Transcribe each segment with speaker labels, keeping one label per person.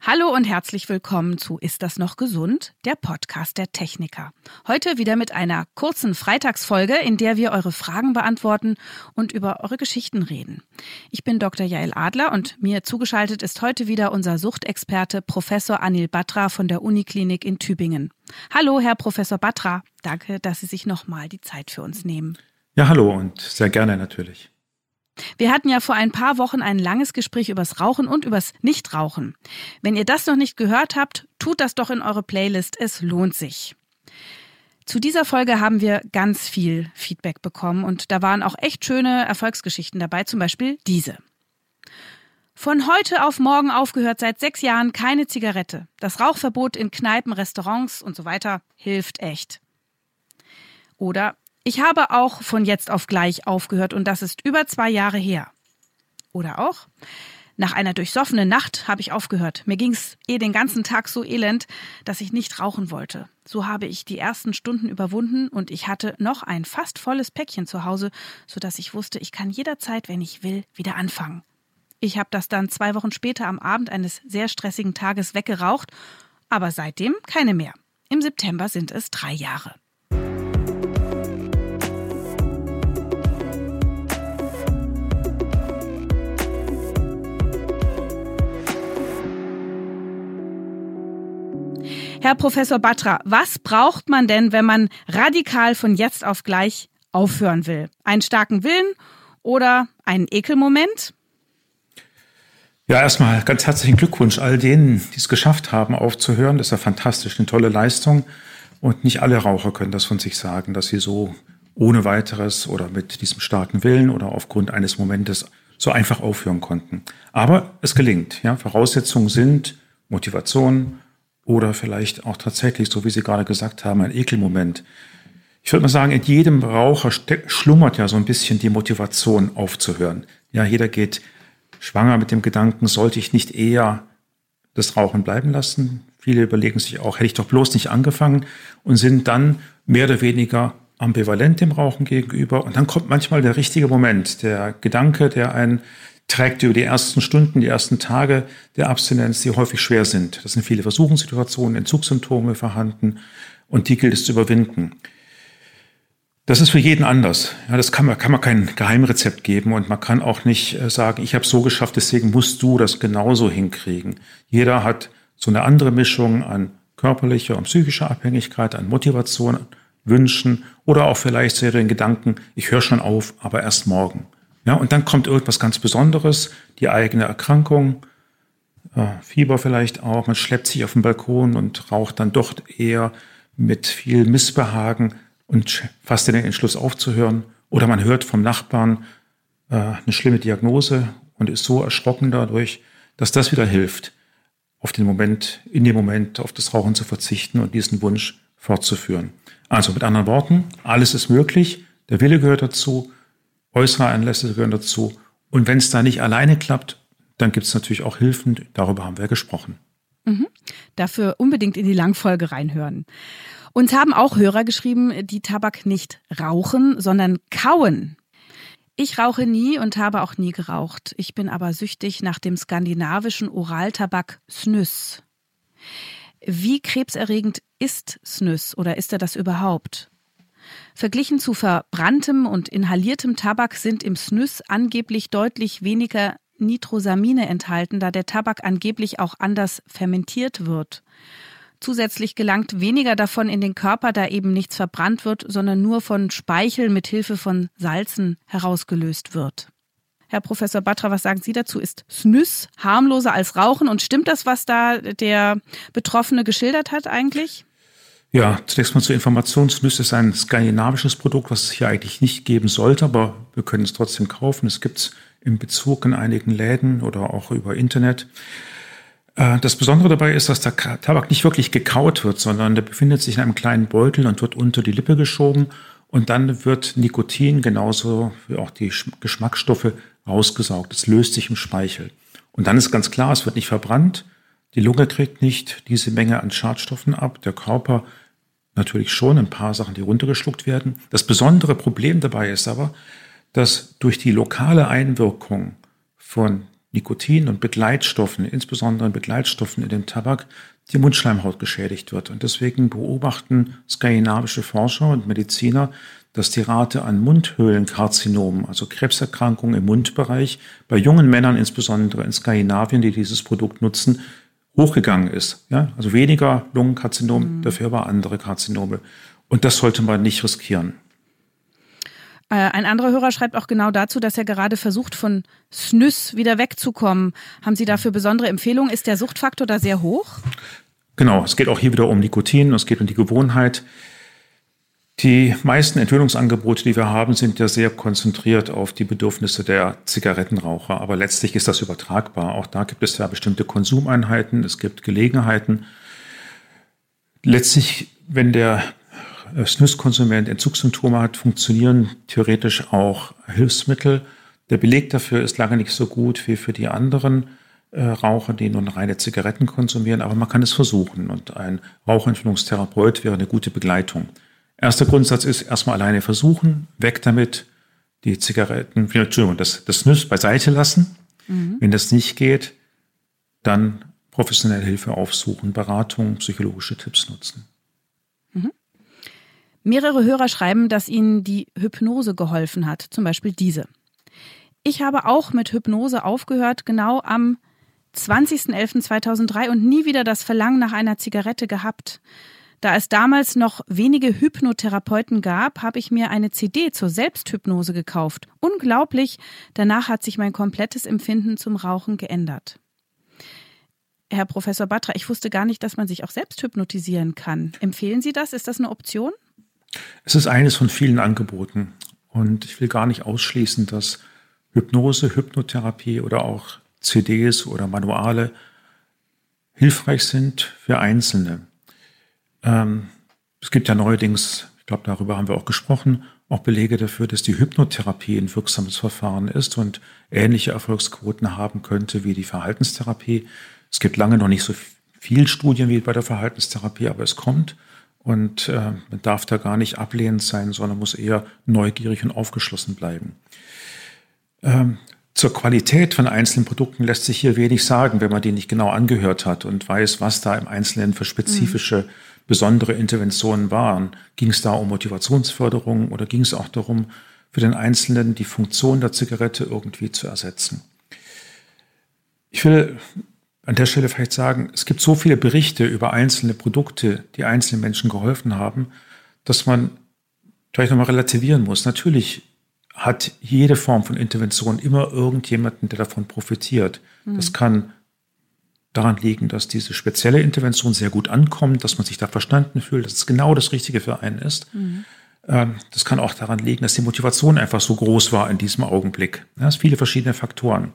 Speaker 1: Hallo und herzlich willkommen zu Ist das noch gesund? Der Podcast der Techniker. Heute wieder mit einer kurzen Freitagsfolge, in der wir eure Fragen beantworten und über eure Geschichten reden. Ich bin Dr. Jael Adler und mir zugeschaltet ist heute wieder unser Suchtexperte Professor Anil Batra von der Uniklinik in Tübingen. Hallo, Herr Professor Batra. Danke, dass Sie sich nochmal die Zeit für uns nehmen.
Speaker 2: Ja, hallo und sehr gerne natürlich.
Speaker 1: Wir hatten ja vor ein paar Wochen ein langes Gespräch übers Rauchen und übers Nichtrauchen. Wenn ihr das noch nicht gehört habt, tut das doch in eure Playlist. Es lohnt sich. Zu dieser Folge haben wir ganz viel Feedback bekommen und da waren auch echt schöne Erfolgsgeschichten dabei, zum Beispiel diese. Von heute auf morgen aufgehört, seit sechs Jahren keine Zigarette. Das Rauchverbot in Kneipen, Restaurants und so weiter hilft echt. Oder ich habe auch von jetzt auf gleich aufgehört und das ist über zwei Jahre her. Oder auch, nach einer durchsoffenen Nacht habe ich aufgehört. Mir ging's eh den ganzen Tag so elend, dass ich nicht rauchen wollte. So habe ich die ersten Stunden überwunden und ich hatte noch ein fast volles Päckchen zu Hause, so dass ich wusste, ich kann jederzeit, wenn ich will, wieder anfangen. Ich habe das dann zwei Wochen später am Abend eines sehr stressigen Tages weggeraucht, aber seitdem keine mehr. Im September sind es drei Jahre. Herr Professor Batra, was braucht man denn, wenn man radikal von jetzt auf gleich aufhören will? Einen starken Willen oder einen Ekelmoment?
Speaker 2: Ja, erstmal ganz herzlichen Glückwunsch all denen, die es geschafft haben, aufzuhören. Das ist ja fantastisch, eine tolle Leistung. Und nicht alle Raucher können das von sich sagen, dass sie so ohne weiteres oder mit diesem starken Willen oder aufgrund eines Momentes so einfach aufhören konnten. Aber es gelingt. Ja, Voraussetzungen sind Motivation, oder vielleicht auch tatsächlich, so wie Sie gerade gesagt haben, ein Ekelmoment. Ich würde mal sagen, in jedem Raucher schlummert ja so ein bisschen die Motivation aufzuhören. Ja, jeder geht schwanger mit dem Gedanken, sollte ich nicht eher das Rauchen bleiben lassen? Viele überlegen sich auch, hätte ich doch bloß nicht angefangen und sind dann mehr oder weniger ambivalent dem Rauchen gegenüber. Und dann kommt manchmal der richtige Moment, der Gedanke, der einen trägt über die ersten Stunden, die ersten Tage der Abstinenz, die häufig schwer sind. Das sind viele Versuchungssituationen, Entzugssymptome vorhanden und die gilt es zu überwinden. Das ist für jeden anders. Ja, das kann man, kann man kein Geheimrezept geben und man kann auch nicht äh, sagen, ich habe so geschafft, deswegen musst du das genauso hinkriegen. Jeder hat so eine andere Mischung an körperlicher und psychischer Abhängigkeit, an Motivation, Wünschen oder auch vielleicht so den Gedanken, ich höre schon auf, aber erst morgen. Ja, und dann kommt irgendwas ganz Besonderes, die eigene Erkrankung, äh, Fieber vielleicht auch. Man schleppt sich auf den Balkon und raucht dann doch eher mit viel Missbehagen und fasst den Entschluss aufzuhören. Oder man hört vom Nachbarn äh, eine schlimme Diagnose und ist so erschrocken dadurch, dass das wieder hilft, auf den Moment, in dem Moment auf das Rauchen zu verzichten und diesen Wunsch fortzuführen. Also mit anderen Worten, alles ist möglich, der Wille gehört dazu Äußere Anlässe gehören dazu. Und wenn es da nicht alleine klappt, dann gibt es natürlich auch Hilfen. Darüber haben wir gesprochen.
Speaker 1: Mhm. Dafür unbedingt in die Langfolge reinhören. Uns haben auch Hörer geschrieben, die Tabak nicht rauchen, sondern kauen. Ich rauche nie und habe auch nie geraucht. Ich bin aber süchtig nach dem skandinavischen Oraltabak Snus. Wie krebserregend ist Snus oder ist er das überhaupt? Verglichen zu verbranntem und inhaliertem Tabak sind im Snus angeblich deutlich weniger Nitrosamine enthalten, da der Tabak angeblich auch anders fermentiert wird. Zusätzlich gelangt weniger davon in den Körper, da eben nichts verbrannt wird, sondern nur von Speichel mit Hilfe von Salzen herausgelöst wird. Herr Professor Batra, was sagen Sie dazu? Ist Snus harmloser als Rauchen und stimmt das, was da der Betroffene geschildert hat eigentlich?
Speaker 2: Ja, zunächst mal zur Information. Snus ist ein skandinavisches Produkt, was es hier eigentlich nicht geben sollte, aber wir können es trotzdem kaufen. Es gibt es im Bezug in einigen Läden oder auch über Internet. Äh, das Besondere dabei ist, dass der Tabak nicht wirklich gekaut wird, sondern der befindet sich in einem kleinen Beutel und wird unter die Lippe geschoben und dann wird Nikotin genauso wie auch die Geschmacksstoffe rausgesaugt. Es löst sich im Speichel. Und dann ist ganz klar, es wird nicht verbrannt, die Lunge kriegt nicht diese Menge an Schadstoffen ab, der Körper natürlich schon ein paar Sachen, die runtergeschluckt werden. Das besondere Problem dabei ist aber, dass durch die lokale Einwirkung von Nikotin und Begleitstoffen, insbesondere Begleitstoffen in dem Tabak, die Mundschleimhaut geschädigt wird. Und deswegen beobachten skandinavische Forscher und Mediziner, dass die Rate an Mundhöhlenkarzinomen, also Krebserkrankungen im Mundbereich, bei jungen Männern insbesondere in Skandinavien, die dieses Produkt nutzen, hochgegangen ist. Ja? Also weniger Lungenkarzinom, mhm. dafür aber andere Karzinome. Und das sollte man nicht riskieren.
Speaker 1: Äh, ein anderer Hörer schreibt auch genau dazu, dass er gerade versucht, von Snus wieder wegzukommen. Haben Sie dafür besondere Empfehlungen? Ist der Suchtfaktor da sehr hoch?
Speaker 2: Genau, es geht auch hier wieder um Nikotin, es geht um die Gewohnheit. Die meisten Enthüllungsangebote, die wir haben, sind ja sehr konzentriert auf die Bedürfnisse der Zigarettenraucher. Aber letztlich ist das übertragbar. Auch da gibt es ja bestimmte Konsumeinheiten, es gibt Gelegenheiten. Letztlich, wenn der Snus-Konsument Entzugssymptome hat, funktionieren theoretisch auch Hilfsmittel. Der Beleg dafür ist lange nicht so gut wie für die anderen äh, Raucher, die nun reine Zigaretten konsumieren, aber man kann es versuchen und ein Rauchentwöhnungstherapeut wäre eine gute Begleitung. Erster Grundsatz ist erstmal alleine versuchen, weg damit, die Zigaretten, Entschuldigung, das, das Snus beiseite lassen. Mhm. Wenn das nicht geht, dann professionelle Hilfe aufsuchen, Beratung, psychologische Tipps nutzen.
Speaker 1: Mehrere Hörer schreiben, dass ihnen die Hypnose geholfen hat, zum Beispiel diese. Ich habe auch mit Hypnose aufgehört, genau am 20.11.2003 und nie wieder das Verlangen nach einer Zigarette gehabt. Da es damals noch wenige Hypnotherapeuten gab, habe ich mir eine CD zur Selbsthypnose gekauft. Unglaublich, danach hat sich mein komplettes Empfinden zum Rauchen geändert. Herr Professor Batra, ich wusste gar nicht, dass man sich auch selbst hypnotisieren kann. Empfehlen Sie das? Ist das eine Option?
Speaker 2: Es ist eines von vielen Angeboten. Und ich will gar nicht ausschließen, dass Hypnose, Hypnotherapie oder auch CDs oder Manuale hilfreich sind für Einzelne. Ähm, es gibt ja neuerdings, ich glaube, darüber haben wir auch gesprochen, auch Belege dafür, dass die Hypnotherapie ein wirksames Verfahren ist und ähnliche Erfolgsquoten haben könnte wie die Verhaltenstherapie. Es gibt lange noch nicht so viel Studien wie bei der Verhaltenstherapie, aber es kommt. Und äh, man darf da gar nicht ablehnend sein, sondern muss eher neugierig und aufgeschlossen bleiben. Ähm, zur Qualität von einzelnen Produkten lässt sich hier wenig sagen, wenn man die nicht genau angehört hat und weiß, was da im Einzelnen für spezifische, mhm. Besondere Interventionen waren. Ging es da um Motivationsförderung oder ging es auch darum, für den Einzelnen die Funktion der Zigarette irgendwie zu ersetzen? Ich will an der Stelle vielleicht sagen, es gibt so viele Berichte über einzelne Produkte, die einzelnen Menschen geholfen haben, dass man vielleicht nochmal relativieren muss. Natürlich hat jede Form von Intervention immer irgendjemanden, der davon profitiert. Mhm. Das kann daran liegen, dass diese spezielle Intervention sehr gut ankommt, dass man sich da verstanden fühlt, dass es genau das Richtige für einen ist. Mhm. Ähm, das kann auch daran liegen, dass die Motivation einfach so groß war in diesem Augenblick. Ja, es viele verschiedene Faktoren.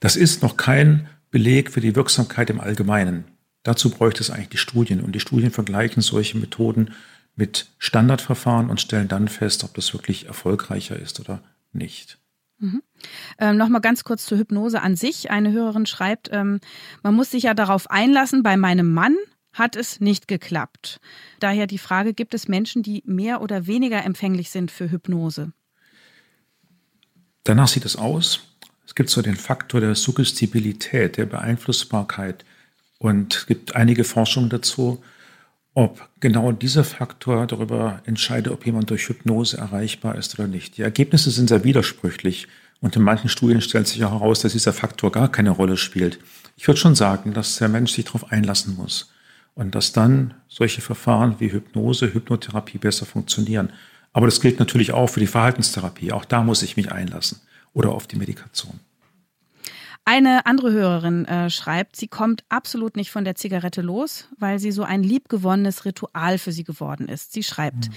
Speaker 2: Das ist noch kein Beleg für die Wirksamkeit im Allgemeinen. Dazu bräuchte es eigentlich die Studien. Und die Studien vergleichen solche Methoden mit Standardverfahren und stellen dann fest, ob das wirklich erfolgreicher ist oder nicht.
Speaker 1: Mhm. Ähm, Nochmal ganz kurz zur Hypnose an sich. Eine Hörerin schreibt, ähm, man muss sich ja darauf einlassen, bei meinem Mann hat es nicht geklappt. Daher die Frage, gibt es Menschen, die mehr oder weniger empfänglich sind für Hypnose?
Speaker 2: Danach sieht es aus. Es gibt so den Faktor der Suggestibilität, der Beeinflussbarkeit. Und es gibt einige Forschungen dazu, ob genau dieser Faktor darüber entscheidet, ob jemand durch Hypnose erreichbar ist oder nicht. Die Ergebnisse sind sehr widersprüchlich. Und in manchen Studien stellt sich auch heraus, dass dieser Faktor gar keine Rolle spielt. Ich würde schon sagen, dass der Mensch sich darauf einlassen muss und dass dann solche Verfahren wie Hypnose, Hypnotherapie besser funktionieren. Aber das gilt natürlich auch für die Verhaltenstherapie. Auch da muss ich mich einlassen oder auf die Medikation.
Speaker 1: Eine andere Hörerin äh, schreibt, sie kommt absolut nicht von der Zigarette los, weil sie so ein liebgewonnenes Ritual für sie geworden ist. Sie schreibt, mhm.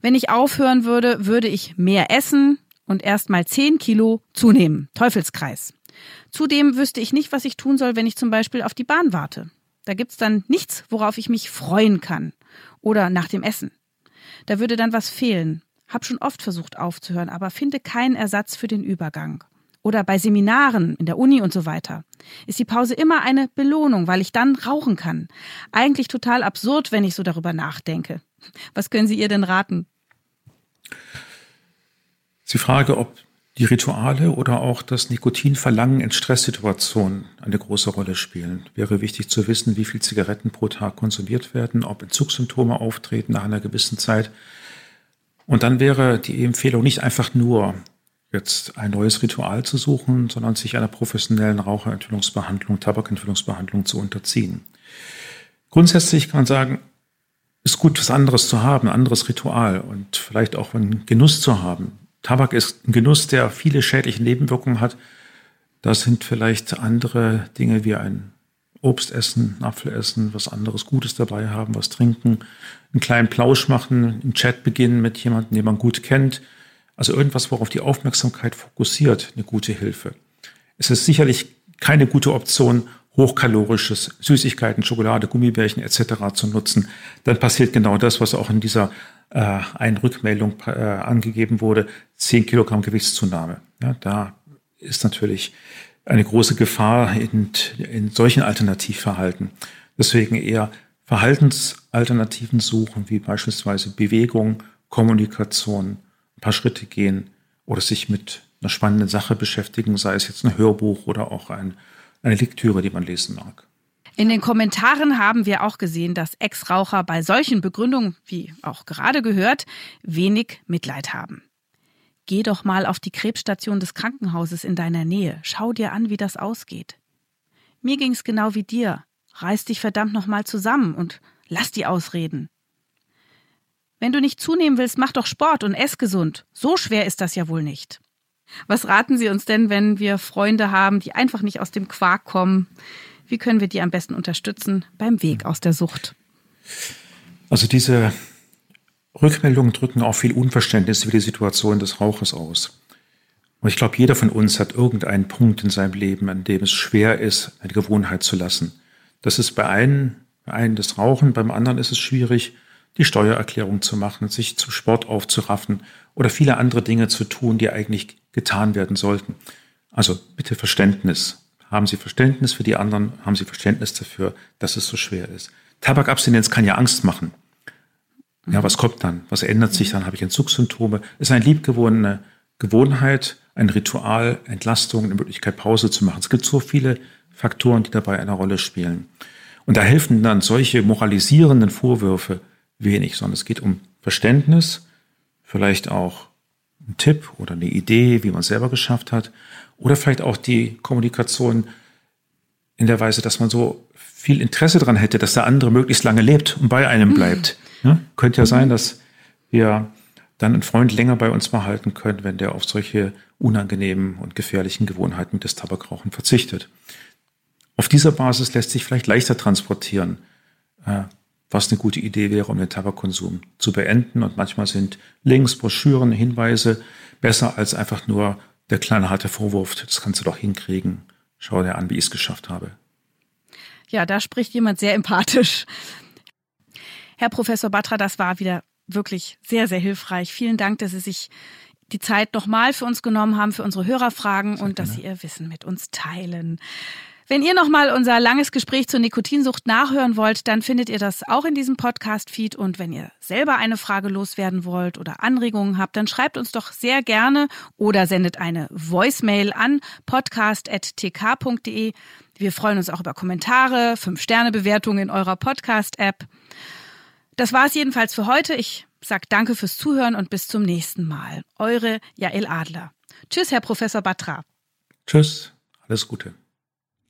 Speaker 1: wenn ich aufhören würde, würde ich mehr essen und erst mal 10 Kilo zunehmen. Teufelskreis. Zudem wüsste ich nicht, was ich tun soll, wenn ich zum Beispiel auf die Bahn warte. Da gibt's dann nichts, worauf ich mich freuen kann. Oder nach dem Essen. Da würde dann was fehlen. Hab schon oft versucht aufzuhören, aber finde keinen Ersatz für den Übergang. Oder bei Seminaren in der Uni und so weiter. Ist die Pause immer eine Belohnung, weil ich dann rauchen kann. Eigentlich total absurd, wenn ich so darüber nachdenke. Was können Sie ihr denn raten?
Speaker 2: Sie frage, ob die Rituale oder auch das Nikotinverlangen in Stresssituationen eine große Rolle spielen. Wäre wichtig zu wissen, wie viel Zigaretten pro Tag konsumiert werden, ob Entzugssymptome auftreten nach einer gewissen Zeit. Und dann wäre die Empfehlung nicht einfach nur jetzt ein neues Ritual zu suchen, sondern sich einer professionellen Raucherentwöhnungsbehandlung, Tabakentwöhnungsbehandlung zu unterziehen. Grundsätzlich kann man sagen, ist gut, was anderes zu haben, ein anderes Ritual und vielleicht auch einen Genuss zu haben. Tabak ist ein Genuss, der viele schädliche Nebenwirkungen hat. Das sind vielleicht andere Dinge wie ein Obst essen, Apfel essen, was anderes Gutes dabei haben, was trinken, einen kleinen Plausch machen, einen Chat beginnen mit jemandem, den man gut kennt. Also irgendwas, worauf die Aufmerksamkeit fokussiert, eine gute Hilfe. Es ist sicherlich keine gute Option, hochkalorisches Süßigkeiten, Schokolade, Gummibärchen etc. zu nutzen. Dann passiert genau das, was auch in dieser äh, einen Rückmeldung äh, angegeben wurde, 10 Kilogramm Gewichtszunahme. Ja, da ist natürlich eine große Gefahr in, in solchen Alternativverhalten. Deswegen eher Verhaltensalternativen suchen, wie beispielsweise Bewegung, Kommunikation, ein paar Schritte gehen oder sich mit einer spannenden Sache beschäftigen, sei es jetzt ein Hörbuch oder auch ein, eine Lektüre, die man lesen mag.
Speaker 1: In den Kommentaren haben wir auch gesehen, dass Ex-Raucher bei solchen Begründungen, wie auch gerade gehört, wenig Mitleid haben. Geh doch mal auf die Krebsstation des Krankenhauses in deiner Nähe. Schau dir an, wie das ausgeht. Mir ging's genau wie dir. Reiß dich verdammt noch mal zusammen und lass die ausreden. Wenn du nicht zunehmen willst, mach doch Sport und ess gesund. So schwer ist das ja wohl nicht. Was raten Sie uns denn, wenn wir Freunde haben, die einfach nicht aus dem Quark kommen? Wie können wir die am besten unterstützen beim Weg aus der Sucht?
Speaker 2: Also diese Rückmeldungen drücken auch viel Unverständnis über die Situation des Rauchers aus. Und ich glaube, jeder von uns hat irgendeinen Punkt in seinem Leben, an dem es schwer ist, eine Gewohnheit zu lassen. Das ist bei einem, bei einem das Rauchen, beim anderen ist es schwierig, die Steuererklärung zu machen, sich zum Sport aufzuraffen oder viele andere Dinge zu tun, die eigentlich getan werden sollten. Also bitte Verständnis. Haben Sie Verständnis für die anderen? Haben Sie Verständnis dafür, dass es so schwer ist? Tabakabstinenz kann ja Angst machen. Ja, was kommt dann? Was ändert sich dann? Habe ich Entzugssymptome? Ist eine liebgewonnene Gewohnheit, ein Ritual, Entlastung, eine Möglichkeit, Pause zu machen. Es gibt so viele Faktoren, die dabei eine Rolle spielen. Und da helfen dann solche moralisierenden Vorwürfe wenig, sondern es geht um Verständnis, vielleicht auch ein Tipp oder eine Idee, wie man es selber geschafft hat oder vielleicht auch die Kommunikation in der Weise, dass man so viel Interesse daran hätte, dass der andere möglichst lange lebt und bei einem mhm. bleibt. Mhm. Ja, könnte ja sein, dass wir dann einen Freund länger bei uns behalten können, wenn der auf solche unangenehmen und gefährlichen Gewohnheiten des Tabakrauchen verzichtet. Auf dieser Basis lässt sich vielleicht leichter transportieren, äh, was eine gute Idee wäre, um den Tabakkonsum zu beenden. Und manchmal sind Links, Broschüren, Hinweise besser als einfach nur der kleine harte Vorwurf, das kannst du doch hinkriegen. Schau dir an, wie ich es geschafft habe.
Speaker 1: Ja, da spricht jemand sehr empathisch. Herr Professor Batra, das war wieder wirklich sehr, sehr hilfreich. Vielen Dank, dass Sie sich die Zeit nochmal für uns genommen haben, für unsere Hörerfragen und dass Sie Ihr Wissen mit uns teilen. Wenn ihr nochmal unser langes Gespräch zur Nikotinsucht nachhören wollt, dann findet ihr das auch in diesem Podcast-Feed. Und wenn ihr selber eine Frage loswerden wollt oder Anregungen habt, dann schreibt uns doch sehr gerne oder sendet eine Voicemail an podcast.tk.de. Wir freuen uns auch über Kommentare, Fünf-Sterne-Bewertungen in eurer Podcast-App. Das war es jedenfalls für heute. Ich sage danke fürs Zuhören und bis zum nächsten Mal. Eure Jael Adler. Tschüss, Herr Professor Batra.
Speaker 2: Tschüss, alles Gute.